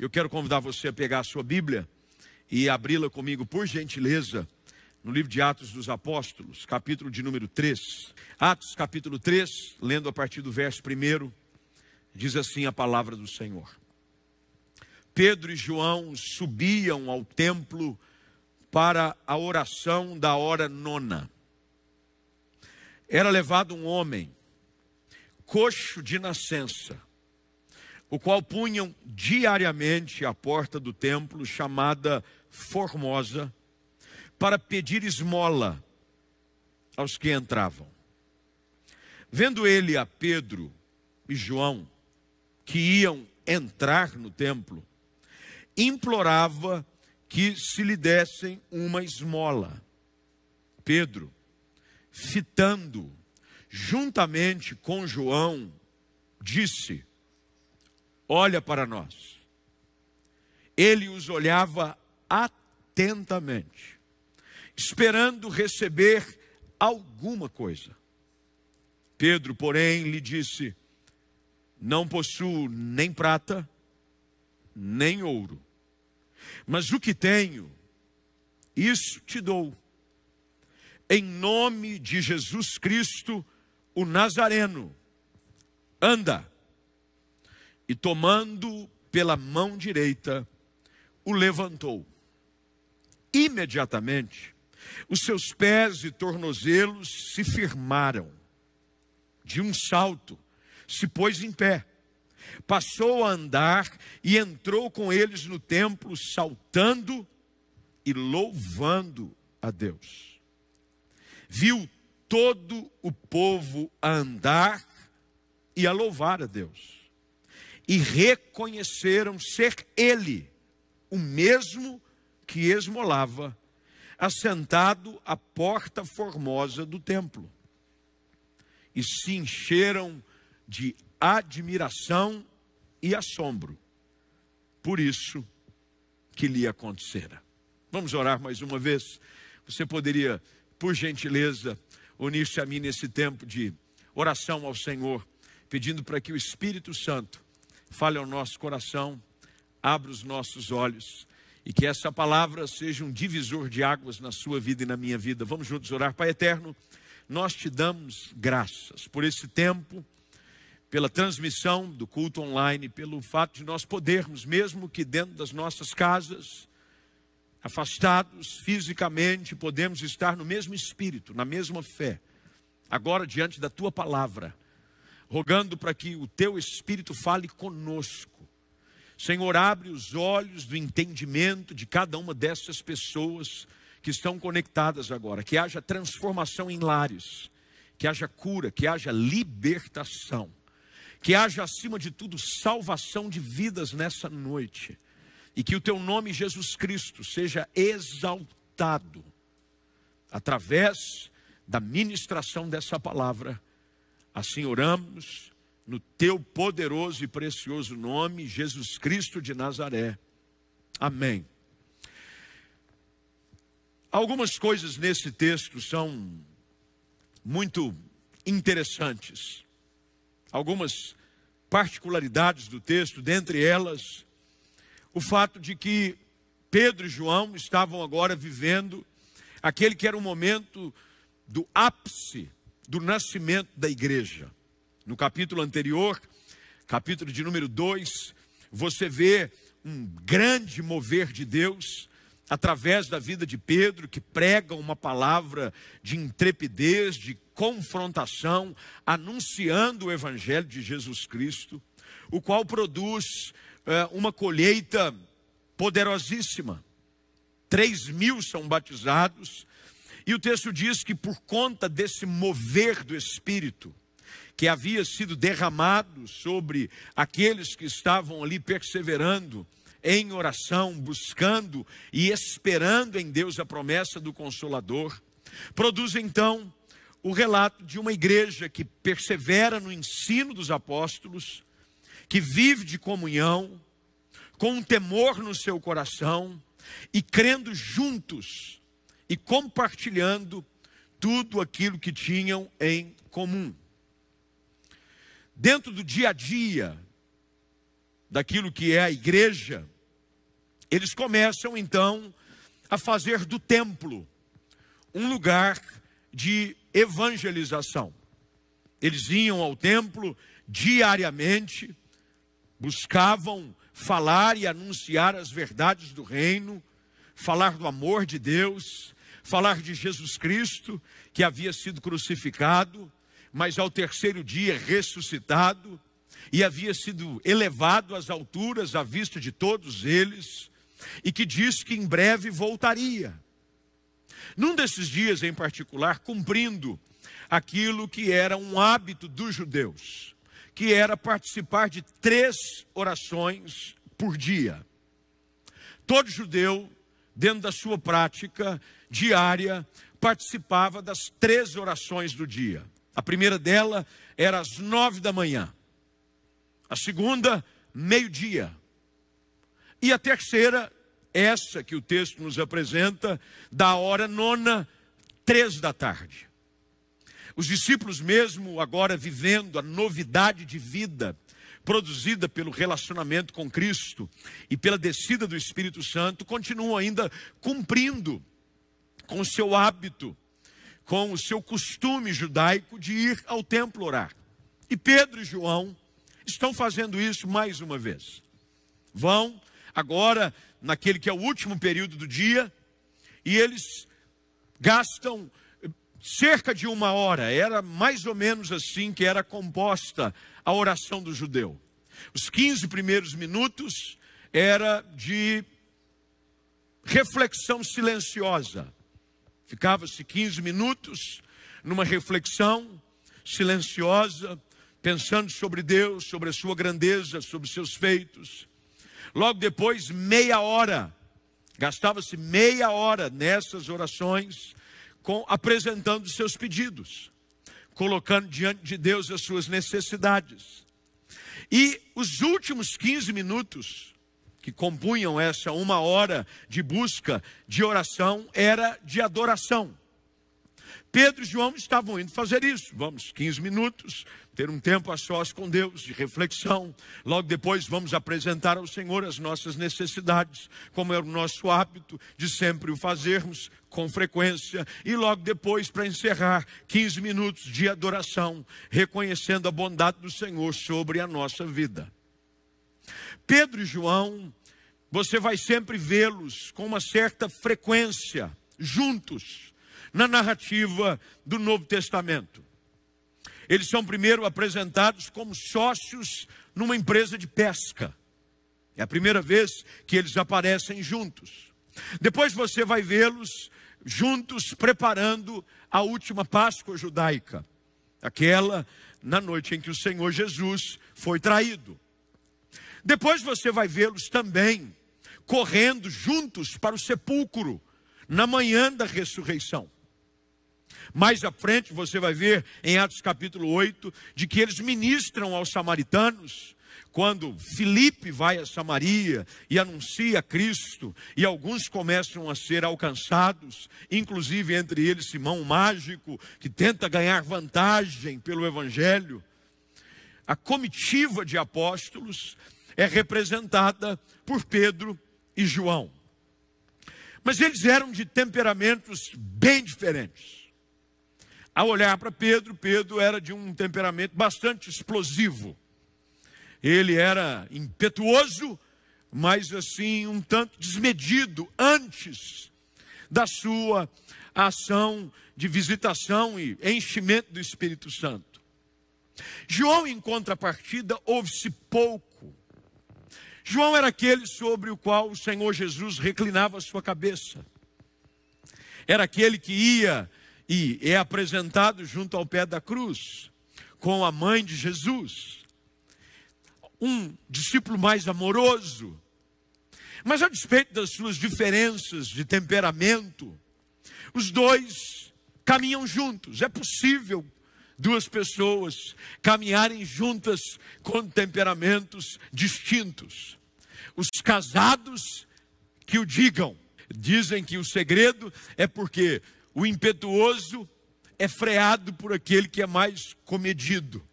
Eu quero convidar você a pegar a sua Bíblia e abri-la comigo, por gentileza, no livro de Atos dos Apóstolos, capítulo de número 3. Atos, capítulo 3, lendo a partir do verso 1, diz assim a palavra do Senhor. Pedro e João subiam ao templo para a oração da hora nona. Era levado um homem, coxo de nascença, o qual punham diariamente à porta do templo, chamada Formosa, para pedir esmola aos que entravam. Vendo ele a Pedro e João, que iam entrar no templo, implorava que se lhe dessem uma esmola. Pedro, fitando juntamente com João, disse: Olha para nós. Ele os olhava atentamente, esperando receber alguma coisa. Pedro, porém, lhe disse: Não possuo nem prata, nem ouro, mas o que tenho, isso te dou. Em nome de Jesus Cristo, o Nazareno, anda. E tomando pela mão direita, o levantou. Imediatamente, os seus pés e tornozelos se firmaram. De um salto, se pôs em pé passou a andar e entrou com eles no templo, saltando e louvando a Deus. Viu todo o povo a andar e a louvar a Deus. E reconheceram ser ele o mesmo que esmolava, assentado à porta formosa do templo. E se encheram de admiração e assombro por isso que lhe acontecera. Vamos orar mais uma vez? Você poderia, por gentileza, unir-se a mim nesse tempo de oração ao Senhor, pedindo para que o Espírito Santo fale ao nosso coração, abra os nossos olhos e que essa palavra seja um divisor de águas na sua vida e na minha vida. Vamos juntos orar, Pai eterno. Nós te damos graças por esse tempo pela transmissão do culto online, pelo fato de nós podermos, mesmo que dentro das nossas casas, afastados fisicamente, podemos estar no mesmo espírito, na mesma fé, agora diante da tua palavra, rogando para que o teu espírito fale conosco. Senhor, abre os olhos do entendimento de cada uma dessas pessoas que estão conectadas agora, que haja transformação em lares, que haja cura, que haja libertação que haja acima de tudo salvação de vidas nessa noite. E que o teu nome, Jesus Cristo, seja exaltado através da ministração dessa palavra. Assim oramos no teu poderoso e precioso nome, Jesus Cristo de Nazaré. Amém. Algumas coisas nesse texto são muito interessantes algumas particularidades do texto, dentre elas o fato de que Pedro e João estavam agora vivendo aquele que era o momento do ápice do nascimento da igreja. No capítulo anterior, capítulo de número 2, você vê um grande mover de Deus através da vida de Pedro, que prega uma palavra de intrepidez, de confrontação, anunciando o Evangelho de Jesus Cristo, o qual produz é, uma colheita poderosíssima. Três mil são batizados, e o texto diz que por conta desse mover do Espírito, que havia sido derramado sobre aqueles que estavam ali perseverando, em oração, buscando e esperando em Deus a promessa do Consolador, produz então o relato de uma igreja que persevera no ensino dos apóstolos, que vive de comunhão, com um temor no seu coração e crendo juntos e compartilhando tudo aquilo que tinham em comum. Dentro do dia a dia daquilo que é a igreja, eles começam então a fazer do templo um lugar de evangelização. Eles iam ao templo diariamente, buscavam falar e anunciar as verdades do reino, falar do amor de Deus, falar de Jesus Cristo, que havia sido crucificado, mas ao terceiro dia ressuscitado, e havia sido elevado às alturas à vista de todos eles, e que disse que em breve voltaria. Num desses dias em particular, cumprindo aquilo que era um hábito dos judeus, que era participar de três orações por dia. Todo judeu, dentro da sua prática diária, participava das três orações do dia. A primeira dela era às nove da manhã. A segunda, meio-dia. E a terceira, essa que o texto nos apresenta, da hora nona, três da tarde. Os discípulos, mesmo agora vivendo a novidade de vida produzida pelo relacionamento com Cristo e pela descida do Espírito Santo, continuam ainda cumprindo com o seu hábito, com o seu costume judaico de ir ao templo orar. E Pedro e João estão fazendo isso mais uma vez. Vão agora naquele que é o último período do dia e eles gastam cerca de uma hora, era mais ou menos assim que era composta a oração do judeu. Os 15 primeiros minutos era de reflexão silenciosa. Ficava-se 15 minutos numa reflexão silenciosa, pensando sobre Deus, sobre a sua grandeza, sobre seus feitos. Logo depois, meia hora, gastava-se meia hora nessas orações, com, apresentando seus pedidos, colocando diante de Deus as suas necessidades. E os últimos 15 minutos que compunham essa uma hora de busca, de oração, era de adoração. Pedro e João estavam indo fazer isso. Vamos, 15 minutos, ter um tempo a sós com Deus, de reflexão. Logo depois vamos apresentar ao Senhor as nossas necessidades, como é o nosso hábito de sempre o fazermos com frequência. E logo depois, para encerrar, 15 minutos de adoração, reconhecendo a bondade do Senhor sobre a nossa vida. Pedro e João, você vai sempre vê-los com uma certa frequência, juntos na narrativa do Novo Testamento. Eles são primeiro apresentados como sócios numa empresa de pesca. É a primeira vez que eles aparecem juntos. Depois você vai vê-los juntos preparando a última Páscoa judaica, aquela na noite em que o Senhor Jesus foi traído. Depois você vai vê-los também correndo juntos para o sepulcro na manhã da ressurreição. Mais à frente você vai ver em Atos capítulo 8 de que eles ministram aos samaritanos quando Filipe vai a Samaria e anuncia Cristo, e alguns começam a ser alcançados, inclusive entre eles Simão o Mágico, que tenta ganhar vantagem pelo Evangelho. A comitiva de apóstolos é representada por Pedro e João. Mas eles eram de temperamentos bem diferentes. Ao olhar para Pedro, Pedro era de um temperamento bastante explosivo. Ele era impetuoso, mas assim, um tanto desmedido antes da sua ação de visitação e enchimento do Espírito Santo. João, em contrapartida, ouve-se pouco. João era aquele sobre o qual o Senhor Jesus reclinava a sua cabeça. Era aquele que ia e é apresentado junto ao pé da cruz com a mãe de Jesus. Um discípulo mais amoroso. Mas a despeito das suas diferenças de temperamento, os dois caminham juntos. É possível duas pessoas caminharem juntas com temperamentos distintos. Os casados que o digam, dizem que o segredo é porque o impetuoso é freado por aquele que é mais comedido.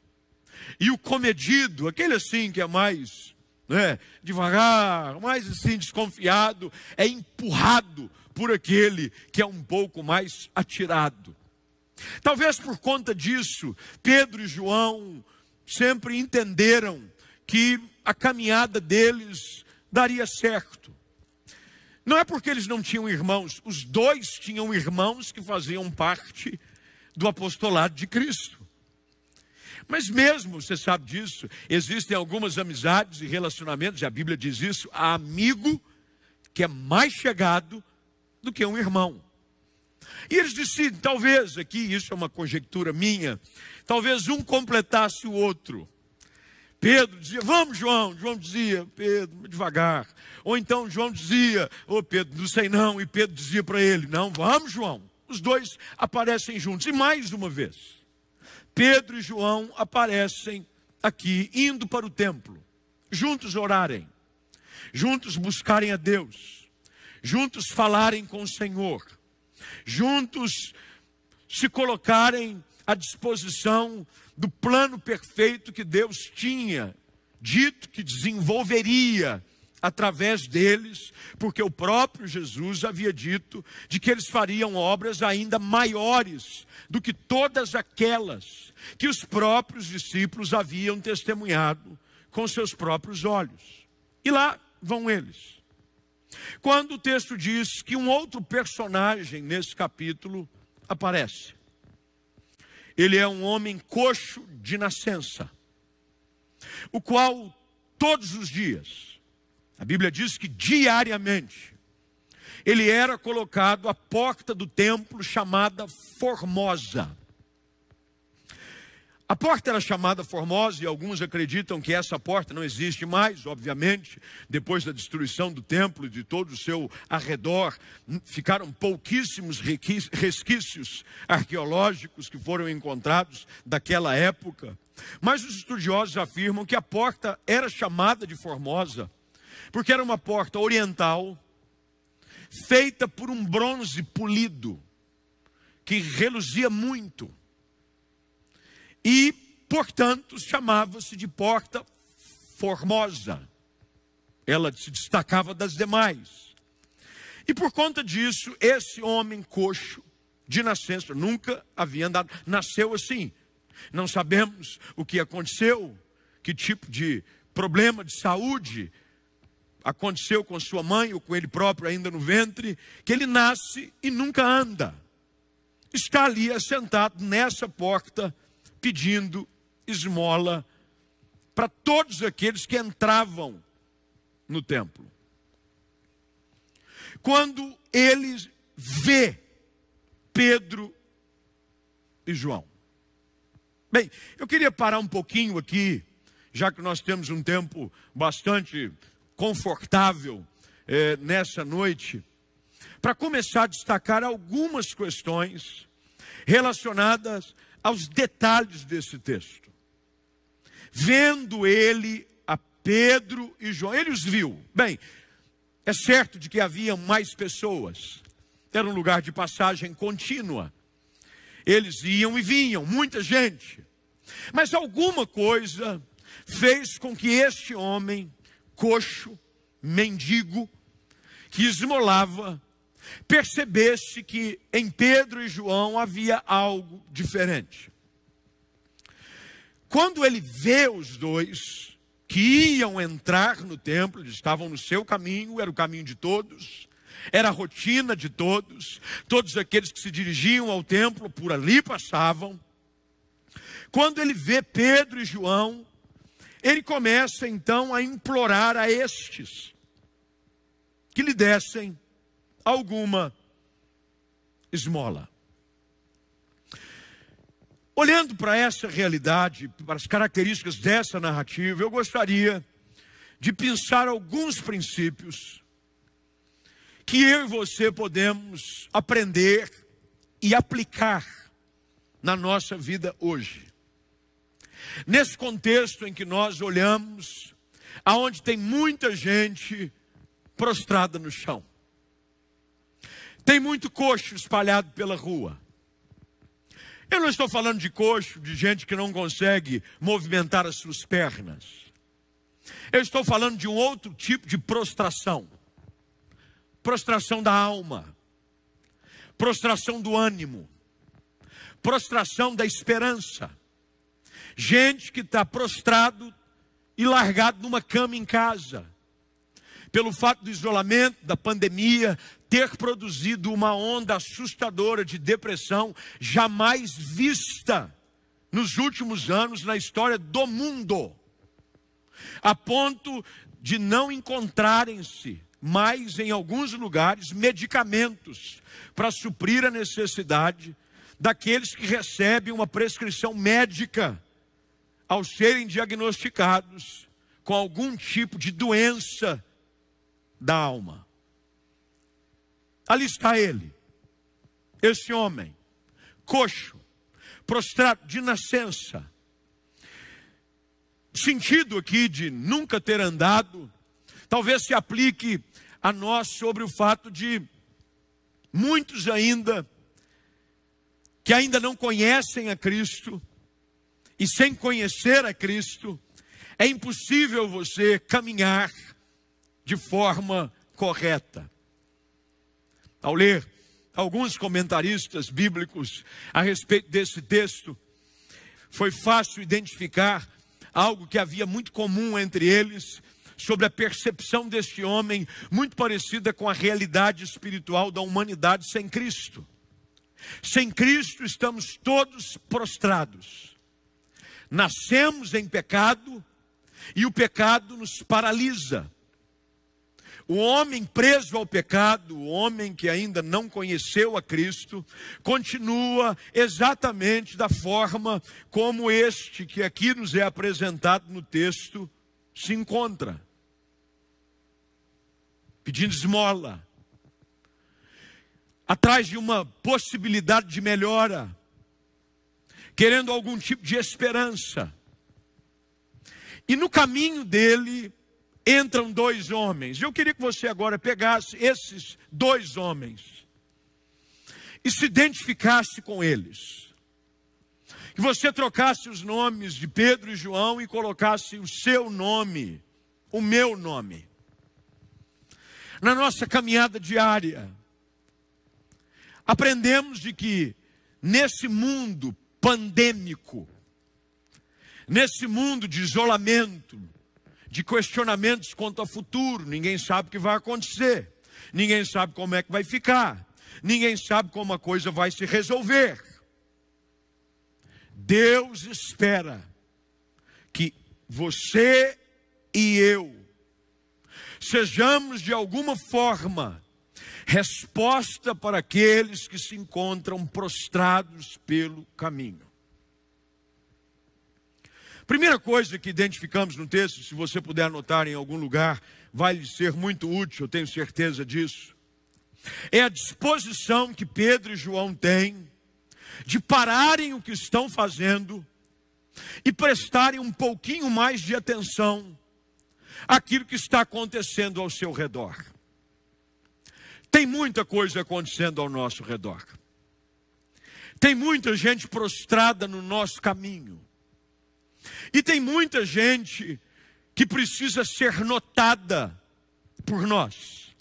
E o comedido, aquele assim que é mais né? devagar, mais assim desconfiado, é empurrado por aquele que é um pouco mais atirado. Talvez por conta disso, Pedro e João sempre entenderam que a caminhada deles daria certo. Não é porque eles não tinham irmãos, os dois tinham irmãos que faziam parte do apostolado de Cristo. Mas mesmo, você sabe disso, existem algumas amizades e relacionamentos, e a Bíblia diz isso, há amigo que é mais chegado do que um irmão. E eles decidem, talvez, aqui isso é uma conjectura minha, talvez um completasse o outro. Pedro dizia, vamos, João. João dizia, Pedro, devagar. Ou então João dizia, ô oh, Pedro, não sei não. E Pedro dizia para ele, não, vamos, João. Os dois aparecem juntos. E mais uma vez, Pedro e João aparecem aqui, indo para o templo, juntos orarem, juntos buscarem a Deus, juntos falarem com o Senhor, juntos se colocarem à disposição do plano perfeito que Deus tinha dito que desenvolveria através deles, porque o próprio Jesus havia dito de que eles fariam obras ainda maiores do que todas aquelas que os próprios discípulos haviam testemunhado com seus próprios olhos. E lá vão eles. Quando o texto diz que um outro personagem nesse capítulo aparece. Ele é um homem coxo de nascença, o qual todos os dias, a Bíblia diz que diariamente, ele era colocado à porta do templo chamada Formosa. A porta era chamada Formosa e alguns acreditam que essa porta não existe mais, obviamente, depois da destruição do templo e de todo o seu arredor, ficaram pouquíssimos resquícios arqueológicos que foram encontrados daquela época. Mas os estudiosos afirmam que a porta era chamada de Formosa, porque era uma porta oriental, feita por um bronze polido, que reluzia muito e, portanto, chamava-se de porta formosa. Ela se destacava das demais. E por conta disso, esse homem coxo, de nascença, nunca havia andado, nasceu assim. Não sabemos o que aconteceu, que tipo de problema de saúde aconteceu com sua mãe ou com ele próprio ainda no ventre, que ele nasce e nunca anda. Está ali assentado nessa porta pedindo esmola para todos aqueles que entravam no templo. Quando ele vê Pedro e João. Bem, eu queria parar um pouquinho aqui, já que nós temos um tempo bastante confortável é, nessa noite, para começar a destacar algumas questões relacionadas aos detalhes desse texto. Vendo ele a Pedro e João, ele os viu. Bem, é certo de que havia mais pessoas, era um lugar de passagem contínua. Eles iam e vinham, muita gente. Mas alguma coisa fez com que este homem, coxo, mendigo, que esmolava, percebesse que em Pedro e João havia algo diferente. Quando ele vê os dois que iam entrar no templo, eles estavam no seu caminho, era o caminho de todos, era a rotina de todos, todos aqueles que se dirigiam ao templo por ali passavam. Quando ele vê Pedro e João, ele começa então a implorar a estes que lhe dessem alguma esmola. Olhando para essa realidade, para as características dessa narrativa, eu gostaria de pensar alguns princípios que eu e você podemos aprender e aplicar na nossa vida hoje. Nesse contexto em que nós olhamos, aonde tem muita gente prostrada no chão. Tem muito coxo espalhado pela rua. Eu não estou falando de coxo, de gente que não consegue movimentar as suas pernas. Eu estou falando de um outro tipo de prostração prostração da alma, prostração do ânimo, prostração da esperança. Gente que está prostrado e largado numa cama em casa, pelo fato do isolamento, da pandemia, ter produzido uma onda assustadora de depressão jamais vista nos últimos anos na história do mundo, a ponto de não encontrarem-se mais em alguns lugares medicamentos para suprir a necessidade daqueles que recebem uma prescrição médica ao serem diagnosticados com algum tipo de doença da alma. Ali está ele, esse homem, coxo, prostrado de nascença. Sentido aqui de nunca ter andado, talvez se aplique a nós sobre o fato de muitos ainda que ainda não conhecem a Cristo e sem conhecer a Cristo, é impossível você caminhar de forma correta. Ao ler alguns comentaristas bíblicos a respeito desse texto, foi fácil identificar algo que havia muito comum entre eles sobre a percepção deste homem, muito parecida com a realidade espiritual da humanidade sem Cristo. Sem Cristo estamos todos prostrados. Nascemos em pecado e o pecado nos paralisa. O homem preso ao pecado, o homem que ainda não conheceu a Cristo, continua exatamente da forma como este que aqui nos é apresentado no texto se encontra. Pedindo esmola, atrás de uma possibilidade de melhora, querendo algum tipo de esperança. E no caminho dele entram dois homens. Eu queria que você agora pegasse esses dois homens e se identificasse com eles. Que você trocasse os nomes de Pedro e João e colocasse o seu nome, o meu nome. Na nossa caminhada diária, aprendemos de que nesse mundo pandêmico, nesse mundo de isolamento, de questionamentos quanto ao futuro. Ninguém sabe o que vai acontecer. Ninguém sabe como é que vai ficar. Ninguém sabe como a coisa vai se resolver. Deus espera que você e eu sejamos de alguma forma resposta para aqueles que se encontram prostrados pelo caminho. Primeira coisa que identificamos no texto, se você puder anotar em algum lugar, vai lhe ser muito útil, eu tenho certeza disso. É a disposição que Pedro e João têm de pararem o que estão fazendo e prestarem um pouquinho mais de atenção àquilo que está acontecendo ao seu redor. Tem muita coisa acontecendo ao nosso redor. Tem muita gente prostrada no nosso caminho. E tem muita gente que precisa ser notada por nós.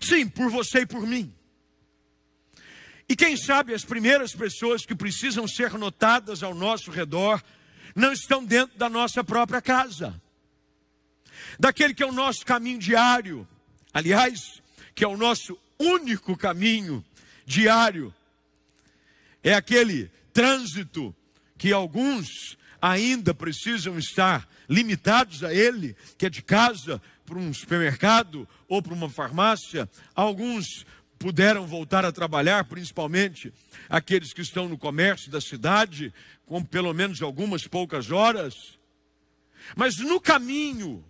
Sim, por você e por mim. E quem sabe as primeiras pessoas que precisam ser notadas ao nosso redor não estão dentro da nossa própria casa, daquele que é o nosso caminho diário, aliás, que é o nosso único caminho diário, é aquele trânsito que alguns ainda precisam estar limitados a ele, que é de casa para um supermercado ou para uma farmácia. Alguns puderam voltar a trabalhar, principalmente aqueles que estão no comércio da cidade, com pelo menos algumas poucas horas. Mas no caminho,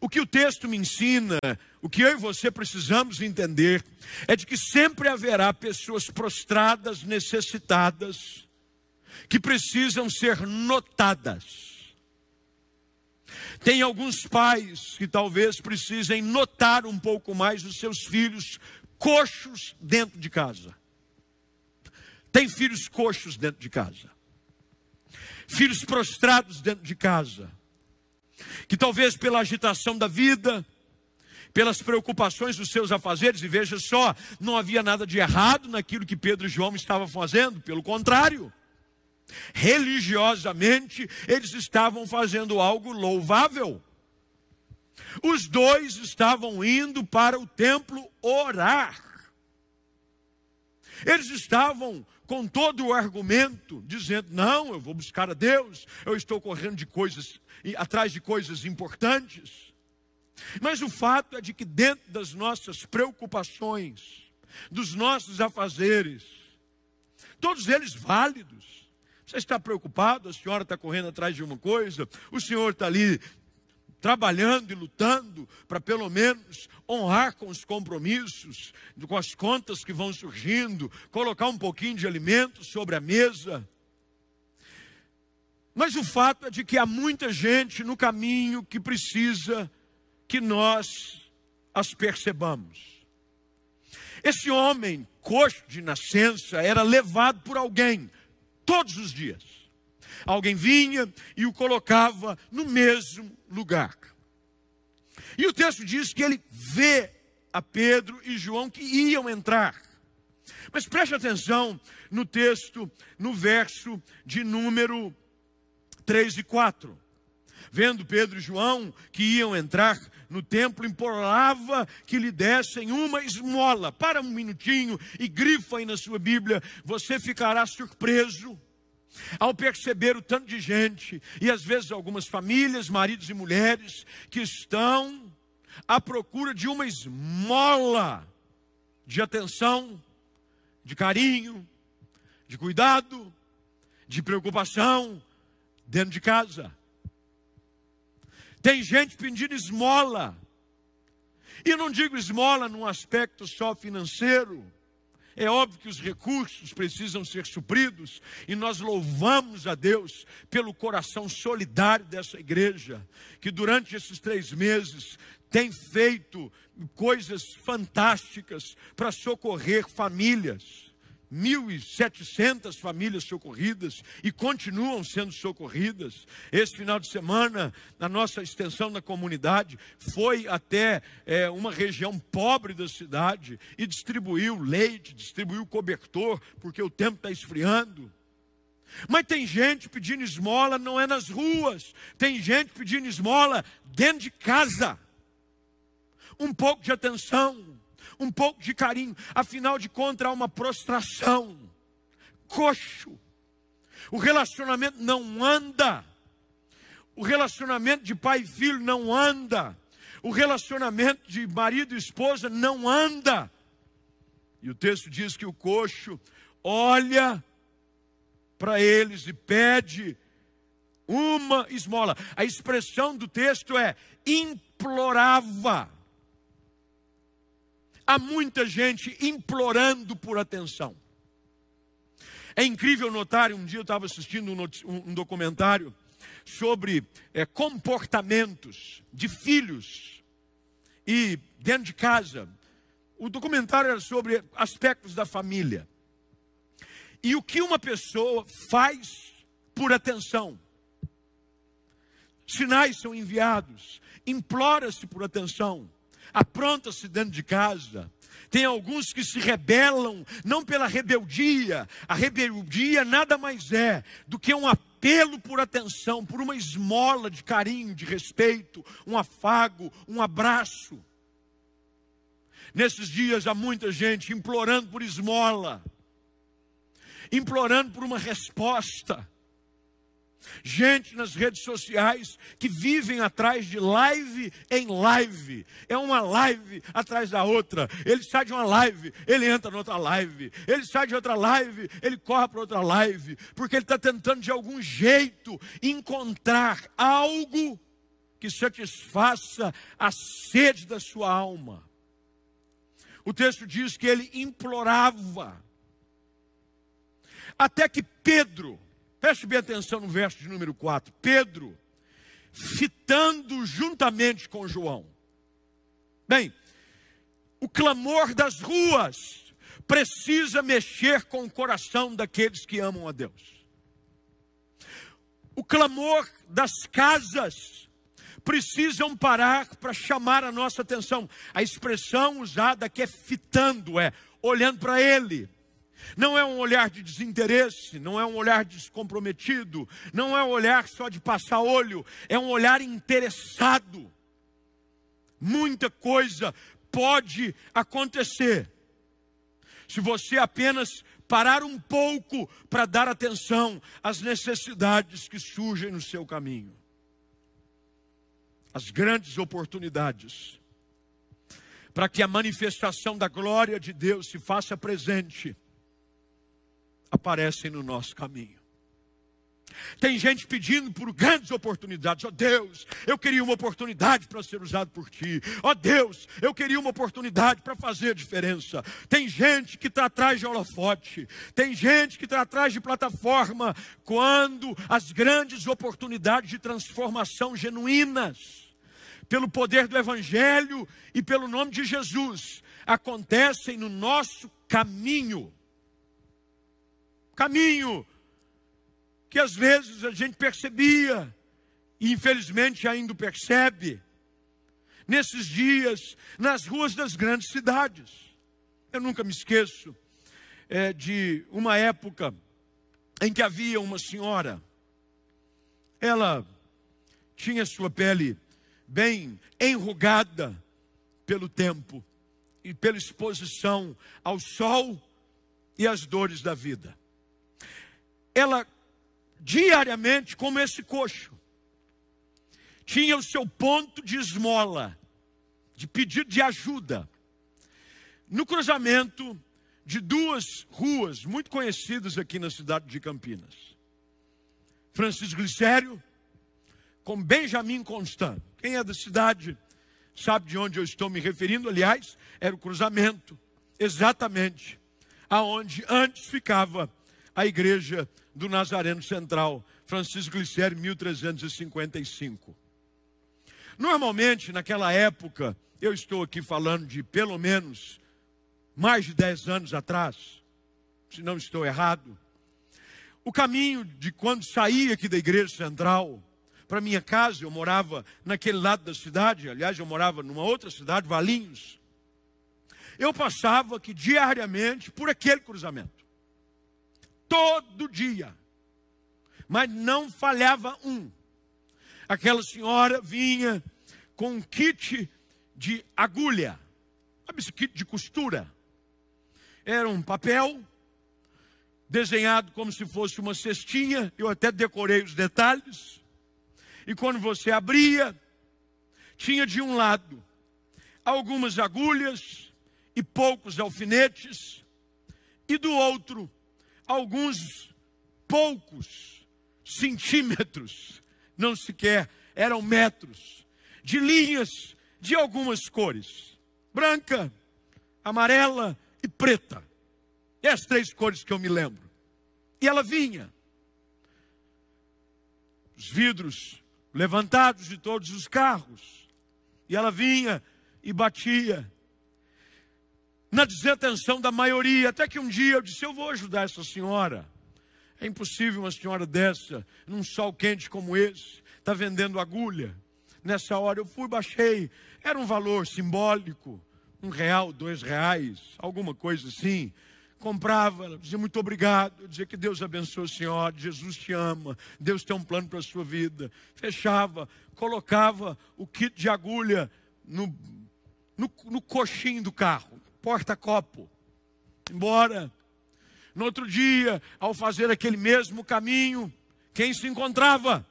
o que o texto me ensina, o que eu e você precisamos entender, é de que sempre haverá pessoas prostradas, necessitadas, que precisam ser notadas. Tem alguns pais que talvez precisem notar um pouco mais os seus filhos coxos dentro de casa. Tem filhos coxos dentro de casa. Filhos prostrados dentro de casa. que talvez pela agitação da vida, pelas preocupações dos seus afazeres, e veja só, não havia nada de errado naquilo que Pedro e João estavam fazendo, pelo contrário, religiosamente eles estavam fazendo algo louvável. Os dois estavam indo para o templo orar. Eles estavam com todo o argumento, dizendo: não, eu vou buscar a Deus, eu estou correndo de coisas, atrás de coisas importantes. Mas o fato é de que dentro das nossas preocupações, dos nossos afazeres, todos eles válidos, você está preocupado, a senhora está correndo atrás de uma coisa, o senhor está ali trabalhando e lutando para pelo menos honrar com os compromissos, com as contas que vão surgindo, colocar um pouquinho de alimento sobre a mesa. Mas o fato é de que há muita gente no caminho que precisa que nós as percebamos. Esse homem, coxo de nascença, era levado por alguém todos os dias. Alguém vinha e o colocava no mesmo lugar. E o texto diz que ele vê a Pedro e João que iam entrar. Mas preste atenção no texto, no verso de número 3 e 4. Vendo Pedro e João que iam entrar no templo, implorava que lhe dessem uma esmola. Para um minutinho e grifa aí na sua Bíblia, você ficará surpreso ao perceber o tanto de gente, e às vezes algumas famílias, maridos e mulheres, que estão à procura de uma esmola de atenção, de carinho, de cuidado, de preocupação dentro de casa. Tem gente pedindo esmola. E não digo esmola num aspecto só financeiro, é óbvio que os recursos precisam ser supridos e nós louvamos a Deus pelo coração solidário dessa igreja, que durante esses três meses tem feito coisas fantásticas para socorrer famílias. 1.700 famílias socorridas e continuam sendo socorridas. Esse final de semana, na nossa extensão da comunidade, foi até é, uma região pobre da cidade e distribuiu leite, distribuiu cobertor, porque o tempo está esfriando. Mas tem gente pedindo esmola, não é nas ruas, tem gente pedindo esmola dentro de casa. Um pouco de atenção, um pouco de carinho. Afinal de contas, há uma prostração. Coxo. O relacionamento não anda. O relacionamento de pai e filho não anda. O relacionamento de marido e esposa não anda. E o texto diz que o coxo olha para eles e pede uma esmola. A expressão do texto é implorava. Há muita gente implorando por atenção. É incrível notar, um dia eu estava assistindo um, um, documentário sobre é, comportamentos de filhos e dentro de casa. O documentário era sobre aspectos da família. E o que uma pessoa faz por atenção. Sinais são enviados, implora-se por atenção apronta-se dentro de casa. Tem alguns que se rebelam, não pela rebeldia. A rebeldia nada mais é do que um apelo por atenção, por uma esmola de carinho, de respeito, um afago, um abraço. Nesses dias há muita gente implorando por esmola, implorando por uma resposta gente nas redes sociais que vivem atrás de live em live. É uma live atrás da outra. Ele sai de uma live, ele entra noutra live. Ele sai de outra live, ele corre para outra live. Porque ele está tentando de algum jeito encontrar algo que satisfaça a sede da sua alma. O texto diz que ele implorava. Até que Pedro, Preste bem atenção no verso de número 4. Pedro, fitando juntamente com João. Bem, o clamor das ruas precisa mexer com o coração daqueles que amam a Deus. O clamor das casas precisam parar para chamar a nossa atenção. A expressão usada que é fitando, é olhando para Ele. Não é um olhar de desinteresse, não é um olhar descomprometido, não é um olhar só de passar olho, é um olhar interessado. Muita coisa pode acontecer se você apenas parar um pouco para dar atenção às necessidades que surgem no seu caminho. As grandes oportunidades para que a manifestação da glória de Deus se faça presente aparecem no nosso caminho. Tem gente pedindo por grandes oportunidades. Ó oh, Deus, eu queria uma oportunidade para ser usado por ti. Ó oh, Deus, eu queria uma oportunidade para fazer diferença. Tem gente que está atrás de holofote. Tem gente que está atrás de plataforma. Quando as grandes oportunidades de transformação genuínas, pelo poder do Evangelho e pelo nome de Jesus, acontecem no nosso caminho. Caminho que às vezes a gente percebia, e infelizmente ainda percebe, nesses dias, nas ruas das grandes cidades. Eu nunca me esqueço é, de uma época em que havia uma senhora, ela tinha sua pele bem enrugada pelo tempo e pela exposição ao sol e às dores da vida. Ela diariamente como esse coxo. Tinha o seu ponto de esmola, de pedido de ajuda. No cruzamento de duas ruas muito conhecidas aqui na cidade de Campinas. Francisco Glicério com Benjamin Constant. Quem é da cidade sabe de onde eu estou me referindo, aliás, era o cruzamento exatamente aonde antes ficava a igreja do Nazareno Central, Francisco Glicério, 1355. Normalmente, naquela época, eu estou aqui falando de pelo menos mais de 10 anos atrás, se não estou errado, o caminho de quando saí aqui da igreja central para minha casa, eu morava naquele lado da cidade, aliás, eu morava numa outra cidade, Valinhos. Eu passava aqui diariamente por aquele cruzamento todo dia. Mas não falhava um. Aquela senhora vinha com um kit de agulha, sabe esse kit de costura? Era um papel desenhado como se fosse uma cestinha, eu até decorei os detalhes. E quando você abria, tinha de um lado algumas agulhas e poucos alfinetes, e do outro alguns poucos centímetros, não sequer eram metros, de linhas de algumas cores: branca, amarela e preta. E as três cores que eu me lembro. E ela vinha. Os vidros levantados de todos os carros. E ela vinha e batia na desatenção da maioria. Até que um dia eu disse: Eu vou ajudar essa senhora. É impossível uma senhora dessa, num sol quente como esse, está vendendo agulha. Nessa hora eu fui, baixei. Era um valor simbólico, um real, dois reais, alguma coisa assim. Comprava, ela dizia muito obrigado, dizia que Deus abençoe a senhora, Jesus te ama, Deus tem um plano para a sua vida. Fechava, colocava o kit de agulha no, no, no coxinho do carro porta-copo. Embora. No outro dia, ao fazer aquele mesmo caminho, quem se encontrava?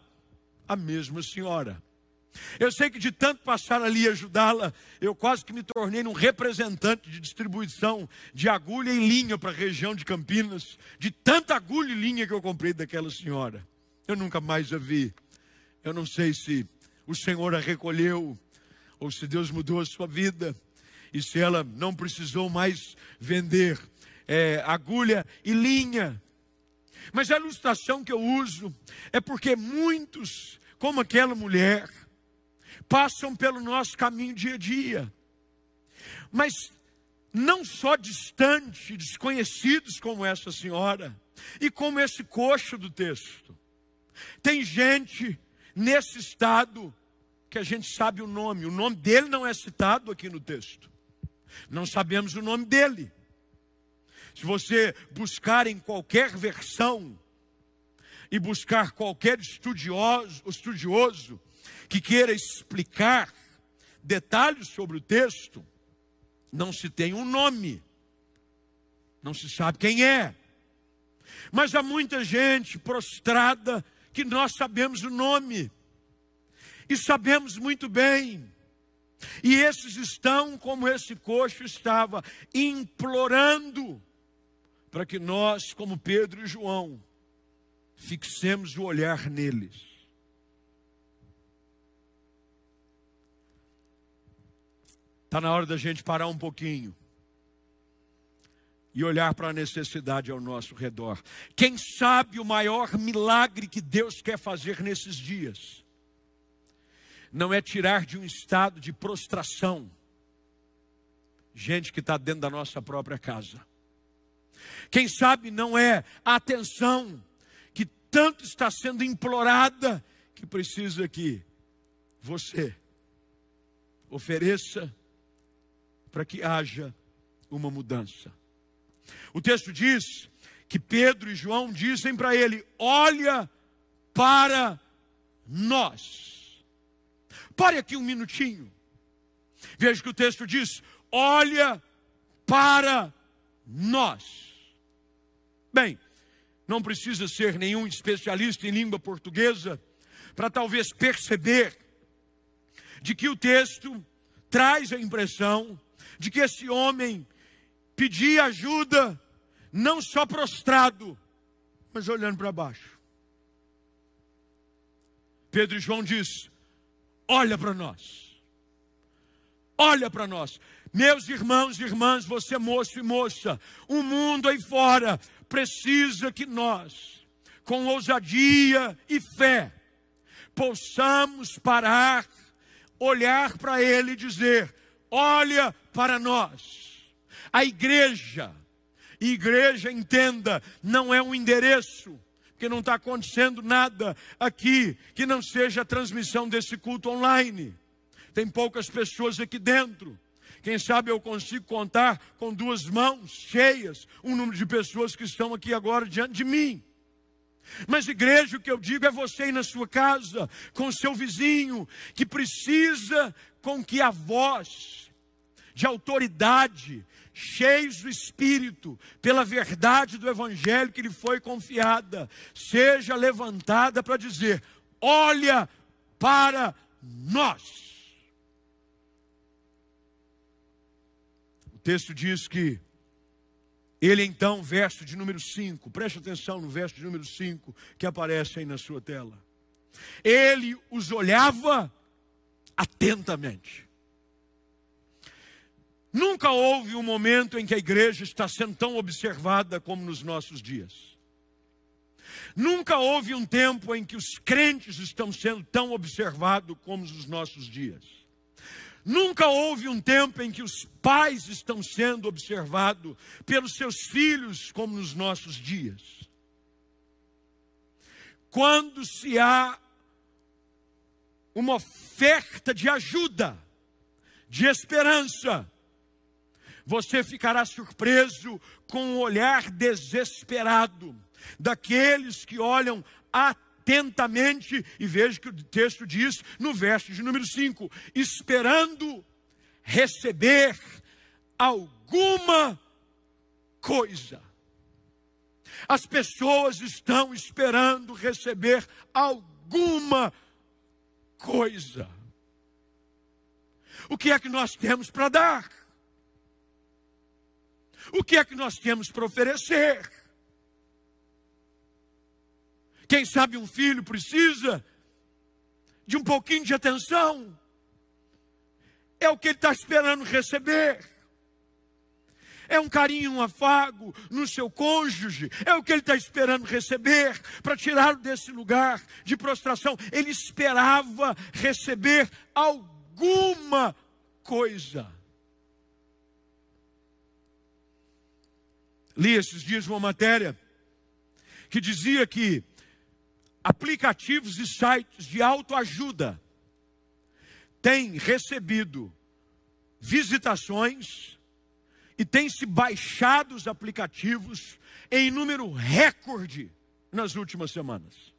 A mesma senhora. Eu sei que de tanto passar ali e ajudá-la, eu quase que me tornei um representante de distribuição de agulha e linha para a região de Campinas, de tanta agulha e linha que eu comprei daquela senhora. Eu nunca mais a vi. Eu não sei se o Senhor a recolheu ou se Deus mudou a sua vida e se ela não precisou mais vender é, agulha e linha. Mas a ilustração que eu uso é porque muitos, como aquela mulher, passam pelo nosso caminho dia a dia, mas não só distante, desconhecidos como essa senhora e como esse coxo do texto. Tem gente nesse estado que a gente sabe o nome. O nome dele não é citado aqui no texto. Não sabemos o nome dele. Se você buscar em qualquer versão e buscar qualquer estudioso, estudioso que queira explicar detalhes sobre o texto, não se tem um nome, não se sabe quem é. Mas há muita gente prostrada que nós sabemos o nome, e sabemos muito bem. E esses estão, como esse coxo estava, implorando para que nós, como Pedro e João, fixemos o olhar neles. Está na hora da gente parar um pouquinho e olhar para a necessidade ao nosso redor. Quem sabe o maior milagre que Deus quer fazer nesses dias não é tirar de um estado de prostração gente que está dentro da nossa própria casa. Quem sabe não é a atenção que tanto está sendo implorada que precisa que você ofereça para que haja uma mudança. O texto diz que Pedro e João dizem para ele: Olha para nós. Pare aqui um minutinho. Veja que o texto diz: Olha para nós. Bem, não precisa ser nenhum especialista em língua portuguesa para talvez perceber de que o texto traz a impressão de que esse homem pedir ajuda, não só prostrado, mas olhando para baixo. Pedro e João diz: Olha para nós, olha para nós, meus irmãos e irmãs, você moço e moça, o mundo aí fora precisa que nós, com ousadia e fé, possamos parar, olhar para Ele e dizer: Olha para nós. A igreja. igreja, entenda, não é um endereço, porque não está acontecendo nada aqui que não seja a transmissão desse culto online. Tem poucas pessoas aqui dentro. Quem sabe eu consigo contar com duas mãos cheias o número de pessoas que estão aqui agora diante de mim. Mas igreja, o que eu digo é você aí na sua casa, com o seu vizinho, que precisa com que a voz de autoridade, cheios do Espírito, pela verdade do Evangelho que lhe foi confiada, seja levantada para dizer: olha para nós. O texto diz que ele então, verso de número 5, preste atenção no verso de número 5 que aparece aí na sua tela. Ele os olhava atentamente. Nunca houve um momento em que a igreja está sendo tão observada como nos nossos dias. Nunca houve um tempo em que os crentes estão sendo tão observados como nos nossos dias. Nunca houve um tempo em que os pais estão sendo observados pelos seus filhos como nos nossos dias. Quando se há uma oferta de ajuda, de esperança, você ficará surpreso com o olhar desesperado daqueles que olham atentamente, e veja que o texto diz no verso de número 5: esperando receber alguma coisa. As pessoas estão esperando receber alguma coisa. O que é que nós temos para dar? O que é que nós temos para oferecer? Quem sabe um filho precisa de um pouquinho de atenção. É o que ele está esperando receber. É um carinho, um afago no seu cônjuge. É o que ele está esperando receber para tirá-lo desse lugar de prostração. Ele esperava receber alguma coisa. Li esses dias uma matéria que dizia que aplicativos e sites de autoajuda tem recebido visitações e tem se baixado os aplicativos em número recorde nas últimas semanas.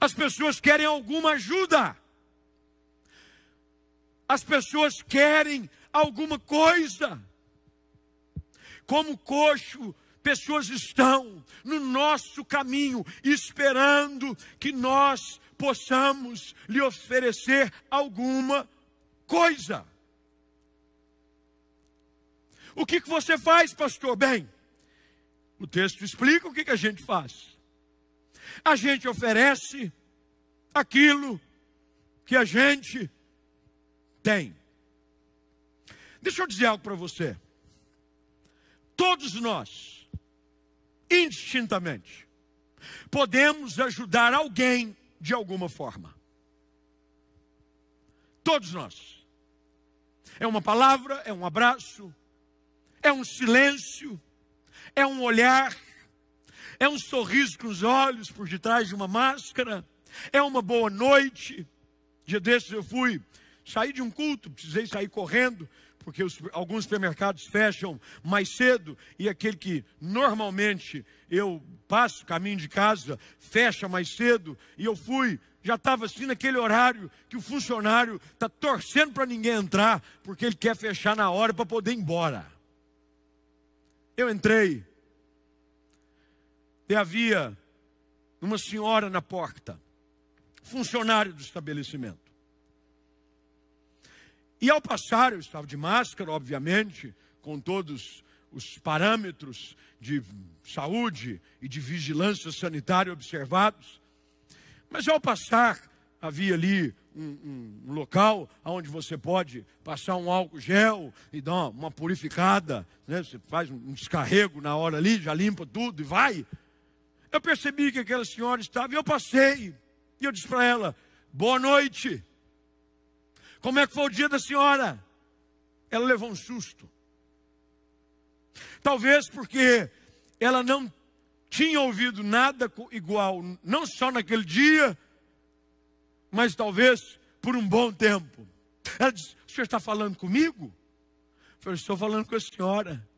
As pessoas querem alguma ajuda. As pessoas querem alguma coisa. Como coxo, pessoas estão no nosso caminho esperando que nós possamos lhe oferecer alguma coisa. O que, que você faz, pastor? Bem, o texto explica o que, que a gente faz. A gente oferece aquilo que a gente tem. Deixa eu dizer algo para você. Todos nós, indistintamente, podemos ajudar alguém de alguma forma. Todos nós. É uma palavra, é um abraço, é um silêncio, é um olhar, é um sorriso com os olhos por detrás de uma máscara, é uma boa noite. Dia desses eu fui saí de um culto, precisei sair correndo, porque os, alguns supermercados fecham mais cedo e aquele que normalmente eu passo caminho de casa fecha mais cedo e eu fui já estava assim naquele horário que o funcionário está torcendo para ninguém entrar porque ele quer fechar na hora para poder ir embora. Eu entrei e havia uma senhora na porta, funcionário do estabelecimento. E ao passar, eu estava de máscara, obviamente, com todos os parâmetros de saúde e de vigilância sanitária observados. Mas ao passar, havia ali um, um, local onde você pode passar um álcool gel e dar uma, purificada, né? você faz um descarrego na hora ali, já limpa tudo e vai. Eu percebi que aquela senhora estava e eu passei. E eu disse para ela: boa noite. Como é que foi o dia da senhora? Ela levou um susto. Talvez porque ela não tinha ouvido nada igual, não só naquele dia, mas talvez por um bom tempo. Ela disse: O senhor está falando comigo? Eu falei: Estou falando com a senhora.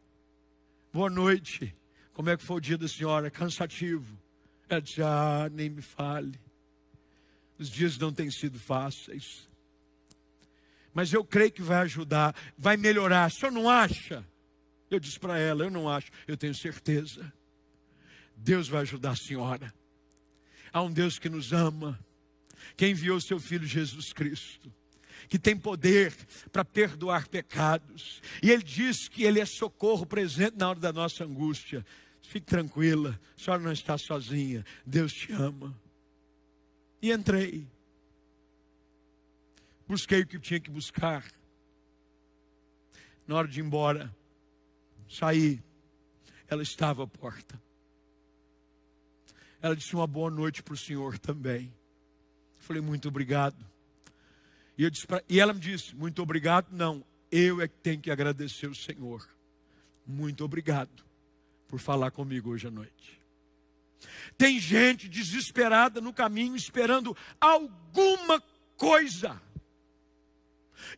Boa noite. Como é que foi o dia da senhora? Cansativo. Ela disse: Ah, nem me fale. Os dias não têm sido fáceis mas eu creio que vai ajudar, vai melhorar. Senhor não acha? Eu disse para ela: Eu não acho, eu tenho certeza. Deus vai ajudar a senhora. Há um Deus que nos ama, que enviou seu Filho Jesus Cristo, que tem poder para perdoar pecados, e Ele diz que Ele é socorro presente na hora da nossa angústia. Fique tranquila, a senhora não está sozinha, Deus te ama. E entrei busquei o que tinha que buscar. Na hora de ir embora, saí, ela estava à porta. Ela disse uma boa noite para o senhor também. Falei, muito obrigado. E, eu disse pra, e ela me disse, muito obrigado, não, eu é que tenho que agradecer o Senhor. Muito obrigado por falar comigo hoje à noite. Tem gente desesperada no caminho, esperando alguma coisa.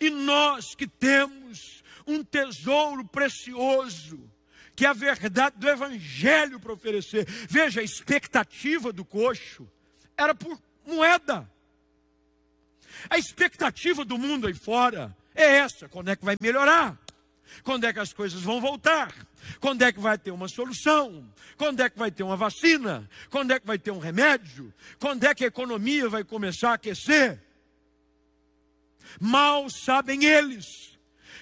E nós que temos um tesouro precioso, que é a verdade do Evangelho para oferecer. Veja, a expectativa do coxo era por moeda. A expectativa do mundo aí fora é essa: quando é que vai melhorar? Quando é que as coisas vão voltar? Quando é que vai ter uma solução? Quando é que vai ter uma vacina? Quando é que vai ter um remédio? Quando é que a economia vai começar a aquecer? Mal sabem eles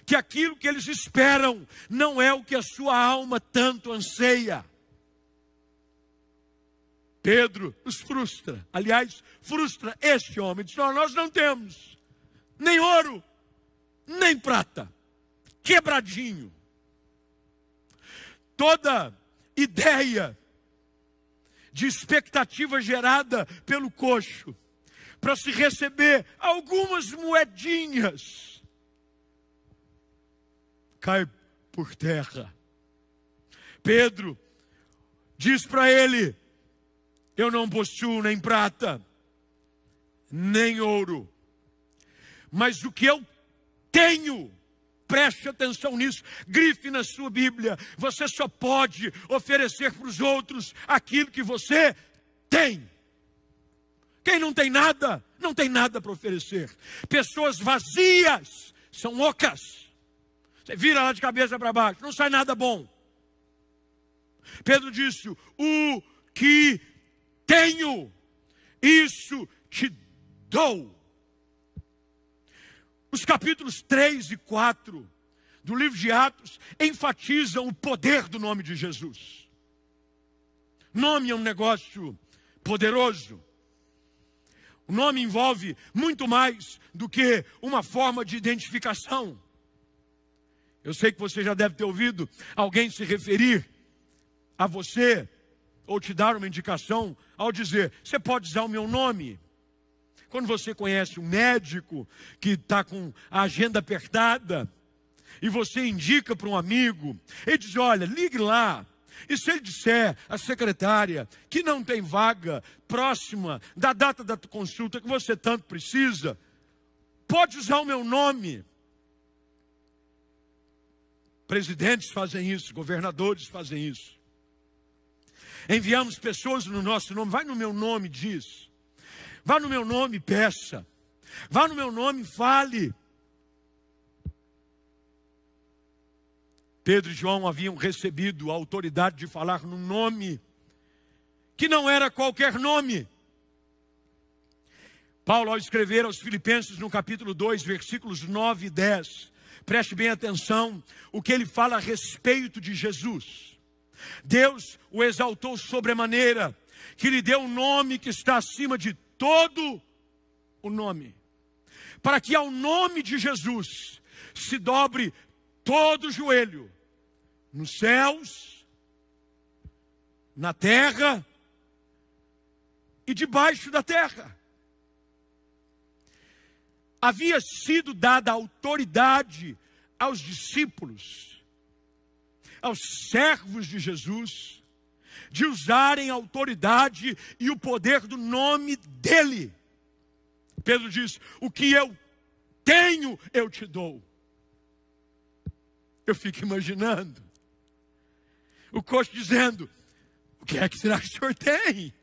que aquilo que eles esperam não é o que a sua alma tanto anseia. Pedro os frustra, aliás, frustra este homem, diz: Nós não temos nem ouro, nem prata, quebradinho. Toda ideia de expectativa gerada pelo coxo para se receber algumas moedinhas, cai por terra. Pedro diz para ele: Eu não possuo nem prata, nem ouro, mas o que eu tenho. Preste atenção nisso, grife na sua Bíblia. Você só pode oferecer para os outros aquilo que você tem. Quem não tem nada, não tem nada para oferecer. Pessoas vazias são ocas. Você vira lá de cabeça para baixo, não sai nada bom. Pedro disse: O que tenho, isso te dou. Os capítulos 3 e 4 do livro de Atos enfatizam o poder do nome de Jesus. Nome é um negócio poderoso. O nome envolve muito mais do que uma forma de identificação. Eu sei que você já deve ter ouvido alguém se referir a você ou te dar uma indicação ao dizer: Você pode usar o meu nome. Quando você conhece um médico que está com a agenda apertada, e você indica para um amigo, ele diz: Olha, ligue lá. E se ele disser à secretária que não tem vaga próxima da data da consulta que você tanto precisa, pode usar o meu nome. Presidentes fazem isso, governadores fazem isso. Enviamos pessoas no nosso nome, vai no meu nome, diz. Vá no meu nome, peça. Vá no meu nome, fale. Pedro e João haviam recebido a autoridade de falar no nome, que não era qualquer nome. Paulo, ao escrever aos Filipenses no capítulo 2, versículos 9 e 10, preste bem atenção o que ele fala a respeito de Jesus. Deus o exaltou sobremaneira, que lhe deu um nome que está acima de todo o nome, para que ao nome de Jesus se dobre todo o joelho, nos céus, na terra e debaixo da terra. Havia sido dada autoridade aos discípulos, aos servos de Jesus, de usarem a autoridade e o poder do nome dele. Pedro diz: O que eu tenho, eu te dou. Eu fico imaginando o coxo dizendo: O que é que será que o senhor tem?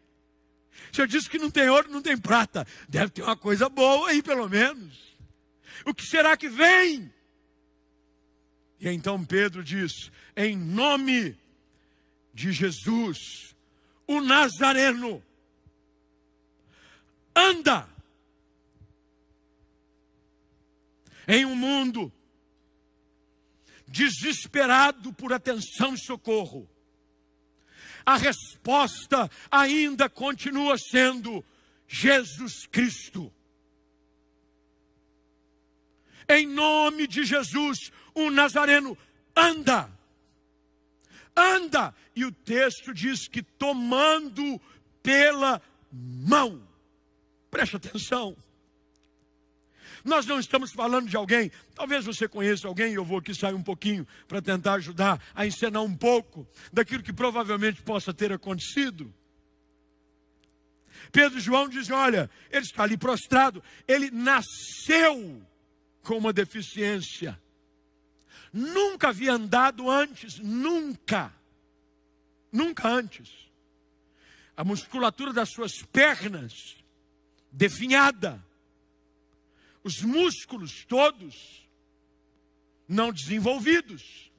O senhor disse que não tem ouro, não tem prata. Deve ter uma coisa boa aí, pelo menos. O que será que vem? E então Pedro diz: Em nome de Jesus, o Nazareno, anda em um mundo desesperado por atenção e socorro. A resposta ainda continua sendo Jesus Cristo. Em nome de Jesus, o Nazareno anda anda. E o texto diz que tomando pela mão. Preste atenção. Nós não estamos falando de alguém, talvez você conheça alguém, e eu vou aqui sair um pouquinho para tentar ajudar a encenar um pouco daquilo que provavelmente possa ter acontecido. Pedro e João dizem: Olha, ele está ali prostrado, ele nasceu com uma deficiência. Nunca havia andado antes, nunca. Nunca antes. A musculatura das suas pernas definhada. Os músculos todos não desenvolvidos.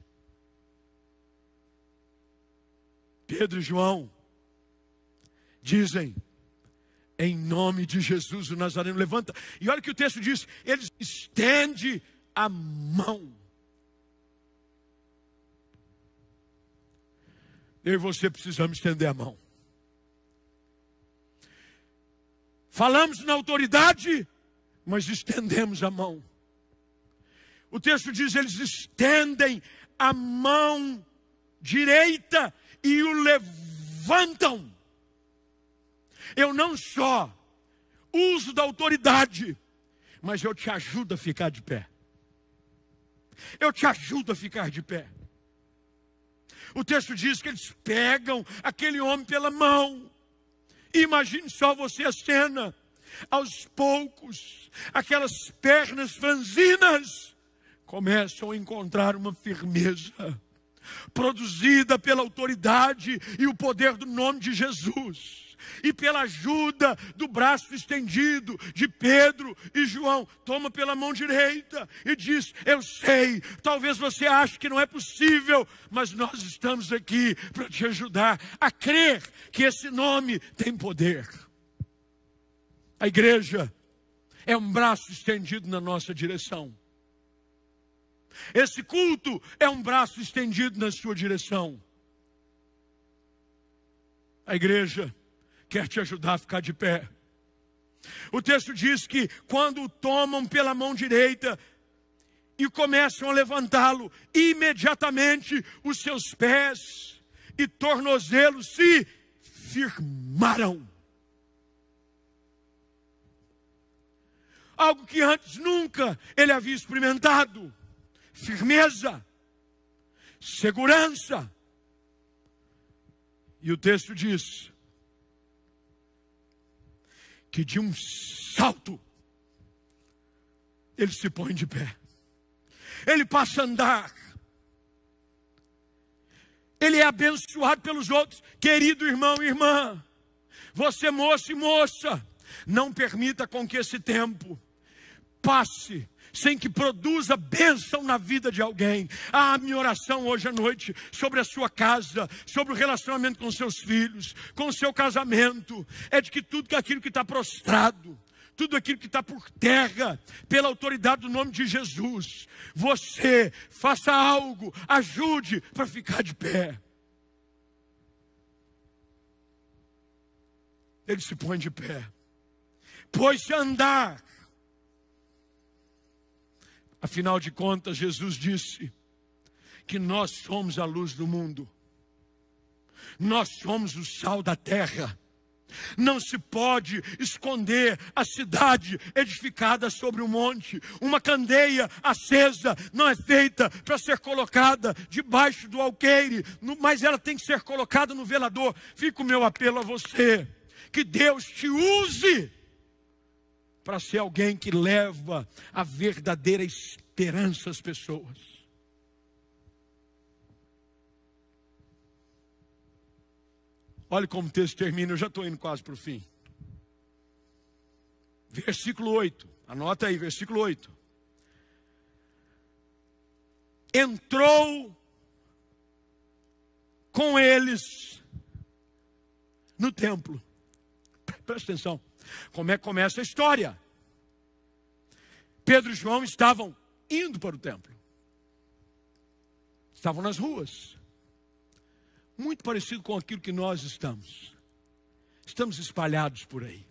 Pedro e João dizem, em nome de Jesus o Nazareno levanta. E olha que o texto diz: eles estende a mão. Eu e você precisamos estender a mão. Falamos na autoridade, mas estendemos a mão. O texto diz: eles estendem a mão direita e o levantam. Eu não só uso da autoridade, mas eu te ajudo a ficar de pé. Eu te ajudo a ficar de pé. O texto diz que eles pegam aquele homem pela mão. Imagine só você a cena. Aos poucos, aquelas pernas franzinas começam a encontrar uma firmeza produzida pela autoridade e o poder do nome de Jesus e pela ajuda do braço estendido de Pedro e João. Toma pela mão direita e diz: Eu sei, talvez você ache que não é possível, mas nós estamos aqui para te ajudar a crer que esse nome tem poder. A igreja é um braço estendido na nossa direção. Esse culto é um braço estendido na sua direção. A igreja quer te ajudar a ficar de pé. O texto diz que quando o tomam pela mão direita e começam a levantá-lo, imediatamente os seus pés e tornozelos se firmaram. Algo que antes nunca ele havia experimentado. Firmeza, segurança. E o texto diz: que de um salto ele se põe de pé. Ele passa a andar. Ele é abençoado pelos outros. Querido irmão e irmã, você moço e moça, não permita com que esse tempo passe sem que produza bênção na vida de alguém. Ah, minha oração hoje à noite sobre a sua casa, sobre o relacionamento com seus filhos, com o seu casamento, é de que tudo aquilo que está prostrado, tudo aquilo que está por terra, pela autoridade do nome de Jesus, você faça algo, ajude para ficar de pé. Ele se põe de pé, pôs-se a andar, Afinal de contas, Jesus disse que nós somos a luz do mundo, nós somos o sal da terra. Não se pode esconder a cidade edificada sobre um monte. Uma candeia acesa não é feita para ser colocada debaixo do alqueire, mas ela tem que ser colocada no velador. Fica o meu apelo a você: que Deus te use para ser alguém que leva a verdadeira esperança às pessoas. Olha como o texto termina, eu já estou indo quase para o fim. Versículo 8, anota aí, versículo 8. Entrou com eles no templo. Presta atenção. Como é que começa a história? Pedro e João estavam indo para o templo. Estavam nas ruas. Muito parecido com aquilo que nós estamos. Estamos espalhados por aí.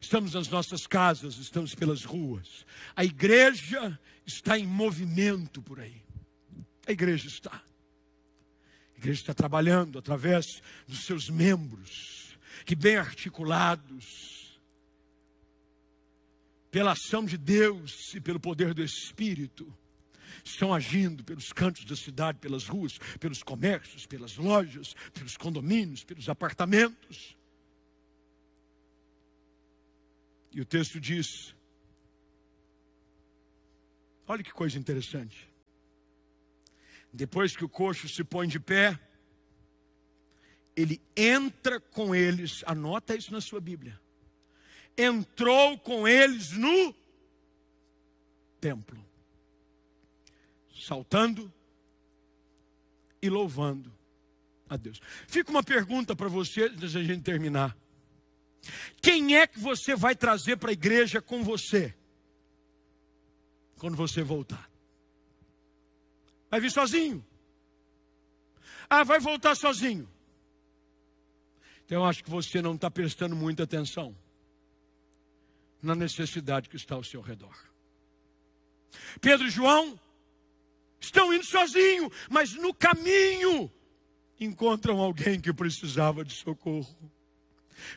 Estamos nas nossas casas, estamos pelas ruas. A igreja está em movimento por aí. A igreja está. A igreja está trabalhando através dos seus membros que bem articulados, pela ação de Deus e pelo poder do Espírito, estão agindo pelos cantos da cidade, pelas ruas, pelos comércios, pelas lojas, pelos condomínios, pelos apartamentos. E o texto diz: olha que coisa interessante. Depois que o coxo se põe de pé, ele entra com eles, anota isso na sua Bíblia. Entrou com eles no templo, saltando e louvando a Deus. Fica uma pergunta para você antes da gente terminar. Quem é que você vai trazer para a igreja com você quando você voltar? Vai vir sozinho? Ah, vai voltar sozinho. Então eu acho que você não está prestando muita atenção na necessidade que está ao seu redor. Pedro e João estão indo sozinhos, mas no caminho encontram alguém que precisava de socorro.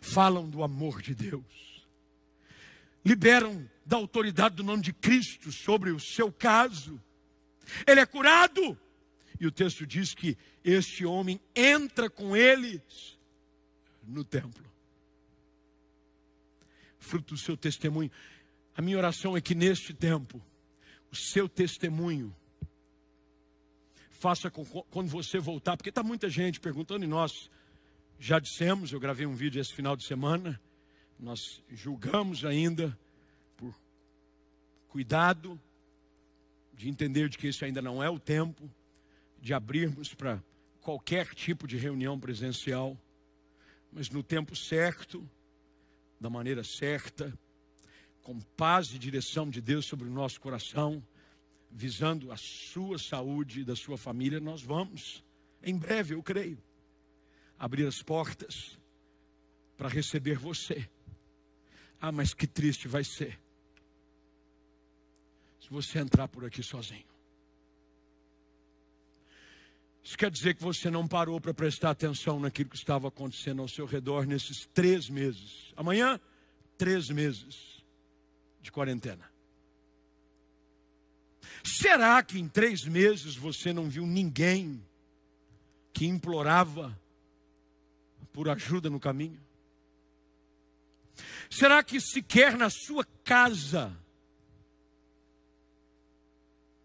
Falam do amor de Deus. Liberam da autoridade do nome de Cristo sobre o seu caso. Ele é curado. E o texto diz que este homem entra com eles no templo. fruto do seu testemunho. A minha oração é que neste tempo, o seu testemunho faça com, quando você voltar, porque está muita gente perguntando e nós já dissemos, eu gravei um vídeo esse final de semana, nós julgamos ainda por cuidado de entender de que isso ainda não é o tempo de abrirmos para qualquer tipo de reunião presencial, mas no tempo certo, da maneira certa, com paz e direção de Deus sobre o nosso coração, visando a sua saúde e da sua família, nós vamos, em breve, eu creio, abrir as portas para receber você. Ah, mas que triste vai ser se você entrar por aqui sozinho. Isso quer dizer que você não parou para prestar atenção naquilo que estava acontecendo ao seu redor nesses três meses. Amanhã, três meses de quarentena. Será que em três meses você não viu ninguém que implorava por ajuda no caminho? Será que sequer na sua casa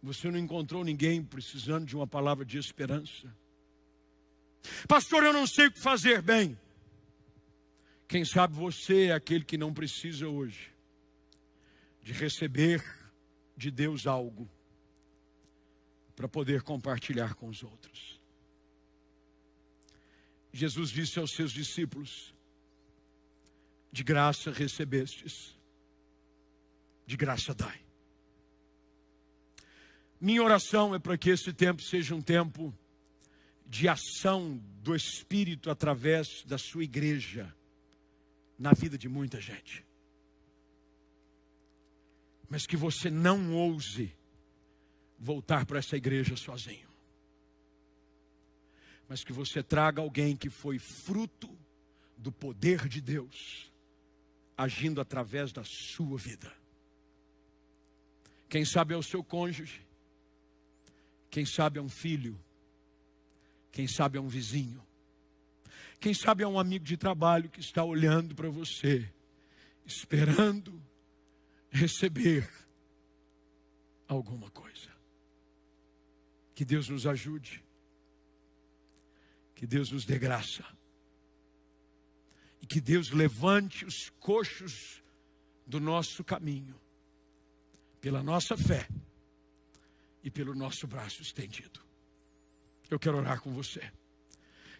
você não encontrou ninguém precisando de uma palavra de esperança? Pastor, eu não sei o que fazer bem. Quem sabe você é aquele que não precisa hoje de receber de Deus algo para poder compartilhar com os outros. Jesus disse aos seus discípulos: De graça recebestes, de graça dai. Minha oração é para que esse tempo seja um tempo de ação do Espírito através da sua igreja na vida de muita gente. Mas que você não ouse voltar para essa igreja sozinho. Mas que você traga alguém que foi fruto do poder de Deus agindo através da sua vida. Quem sabe é o seu cônjuge, quem sabe é um filho. Quem sabe é um vizinho. Quem sabe é um amigo de trabalho que está olhando para você, esperando receber alguma coisa. Que Deus nos ajude. Que Deus nos dê graça. E que Deus levante os coxos do nosso caminho, pela nossa fé e pelo nosso braço estendido. Eu quero orar com você.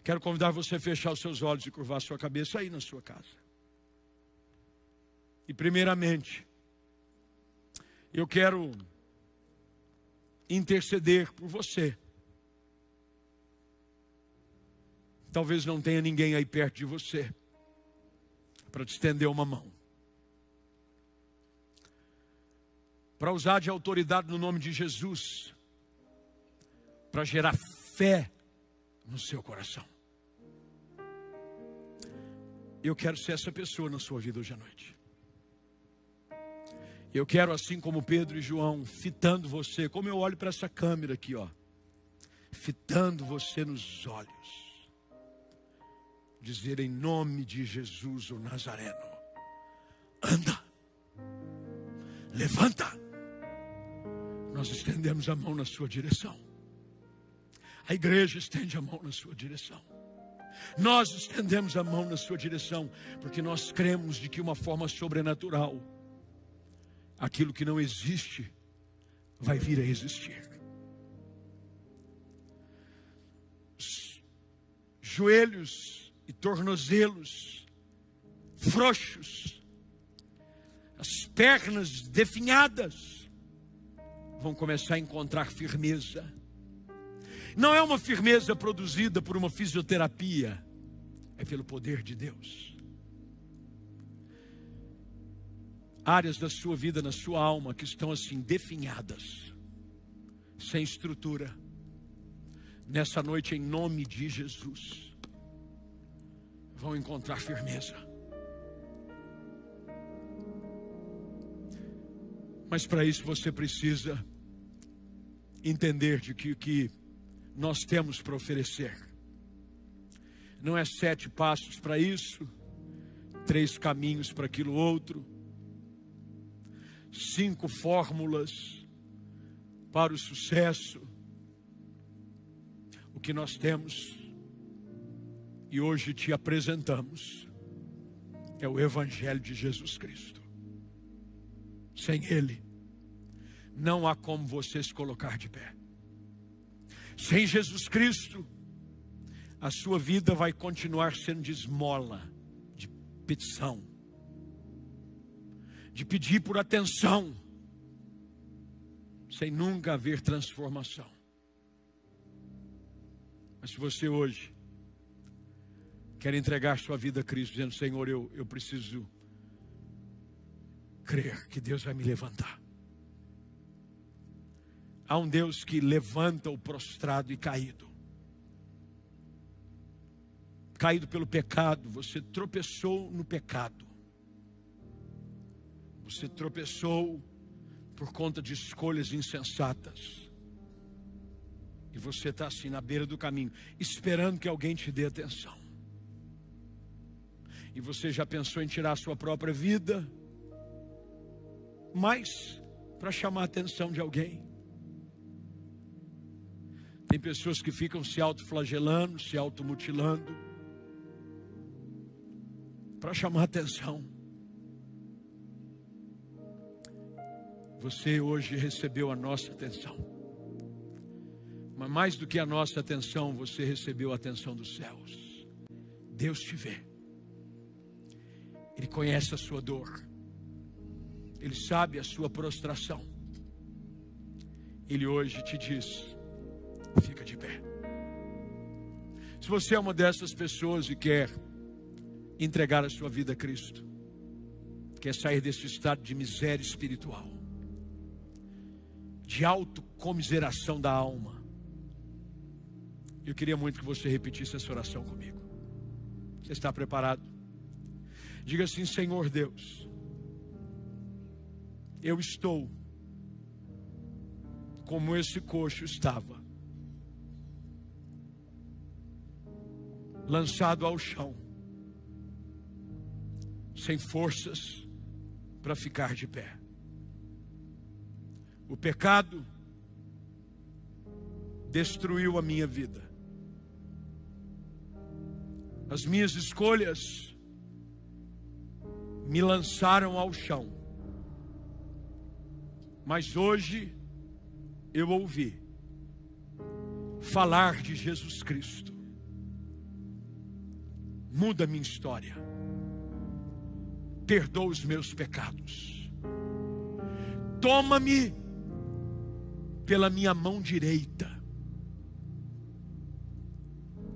Quero convidar você a fechar os seus olhos e curvar a sua cabeça aí na sua casa. E primeiramente, eu quero interceder por você. Talvez não tenha ninguém aí perto de você para te estender uma mão. Para usar de autoridade no nome de Jesus, para gerar fé no seu coração. Eu quero ser essa pessoa na sua vida hoje à noite. Eu quero, assim como Pedro e João, fitando você, como eu olho para essa câmera aqui, ó, fitando você nos olhos, dizer em nome de Jesus o Nazareno: anda, levanta nós estendemos a mão na sua direção. A igreja estende a mão na sua direção. Nós estendemos a mão na sua direção, porque nós cremos de que uma forma sobrenatural, aquilo que não existe, vai vir a existir. Joelhos e tornozelos frouxos, as pernas definhadas, vão começar a encontrar firmeza. Não é uma firmeza produzida por uma fisioterapia, é pelo poder de Deus. Áreas da sua vida, na sua alma, que estão assim definhadas, sem estrutura. Nessa noite, em nome de Jesus, vão encontrar firmeza. Mas para isso você precisa entender de que o que nós temos para oferecer não é sete passos para isso, três caminhos para aquilo outro, cinco fórmulas para o sucesso. O que nós temos e hoje te apresentamos é o Evangelho de Jesus Cristo. Sem Ele, não há como você se colocar de pé. Sem Jesus Cristo, a sua vida vai continuar sendo de esmola, de petição, de pedir por atenção, sem nunca haver transformação. Mas se você hoje quer entregar sua vida a Cristo, dizendo: Senhor, eu, eu preciso crer que Deus vai me levantar. Há um Deus que levanta o prostrado e caído. Caído pelo pecado, você tropeçou no pecado. Você tropeçou por conta de escolhas insensatas. E você está assim na beira do caminho, esperando que alguém te dê atenção. E você já pensou em tirar a sua própria vida, mas para chamar a atenção de alguém. Tem pessoas que ficam se autoflagelando, se automutilando, para chamar a atenção. Você hoje recebeu a nossa atenção. Mas mais do que a nossa atenção, você recebeu a atenção dos céus. Deus te vê. Ele conhece a sua dor. Ele sabe a sua prostração. Ele hoje te diz: fica de pé. Se você é uma dessas pessoas e quer entregar a sua vida a Cristo, quer sair desse estado de miséria espiritual, de autocomiseração da alma, eu queria muito que você repetisse essa oração comigo. Você está preparado? Diga assim: Senhor Deus, eu estou como esse coxo estava, lançado ao chão, sem forças para ficar de pé. O pecado destruiu a minha vida. As minhas escolhas me lançaram ao chão. Mas hoje eu ouvi falar de Jesus Cristo. Muda minha história. Perdoa os meus pecados. Toma-me pela minha mão direita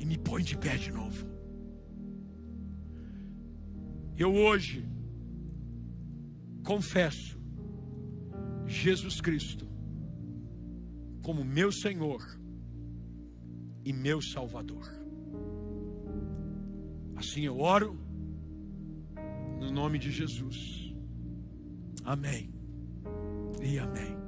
e me põe de pé de novo. Eu hoje confesso Jesus Cristo como meu Senhor e meu Salvador. Assim eu oro no nome de Jesus. Amém e amém.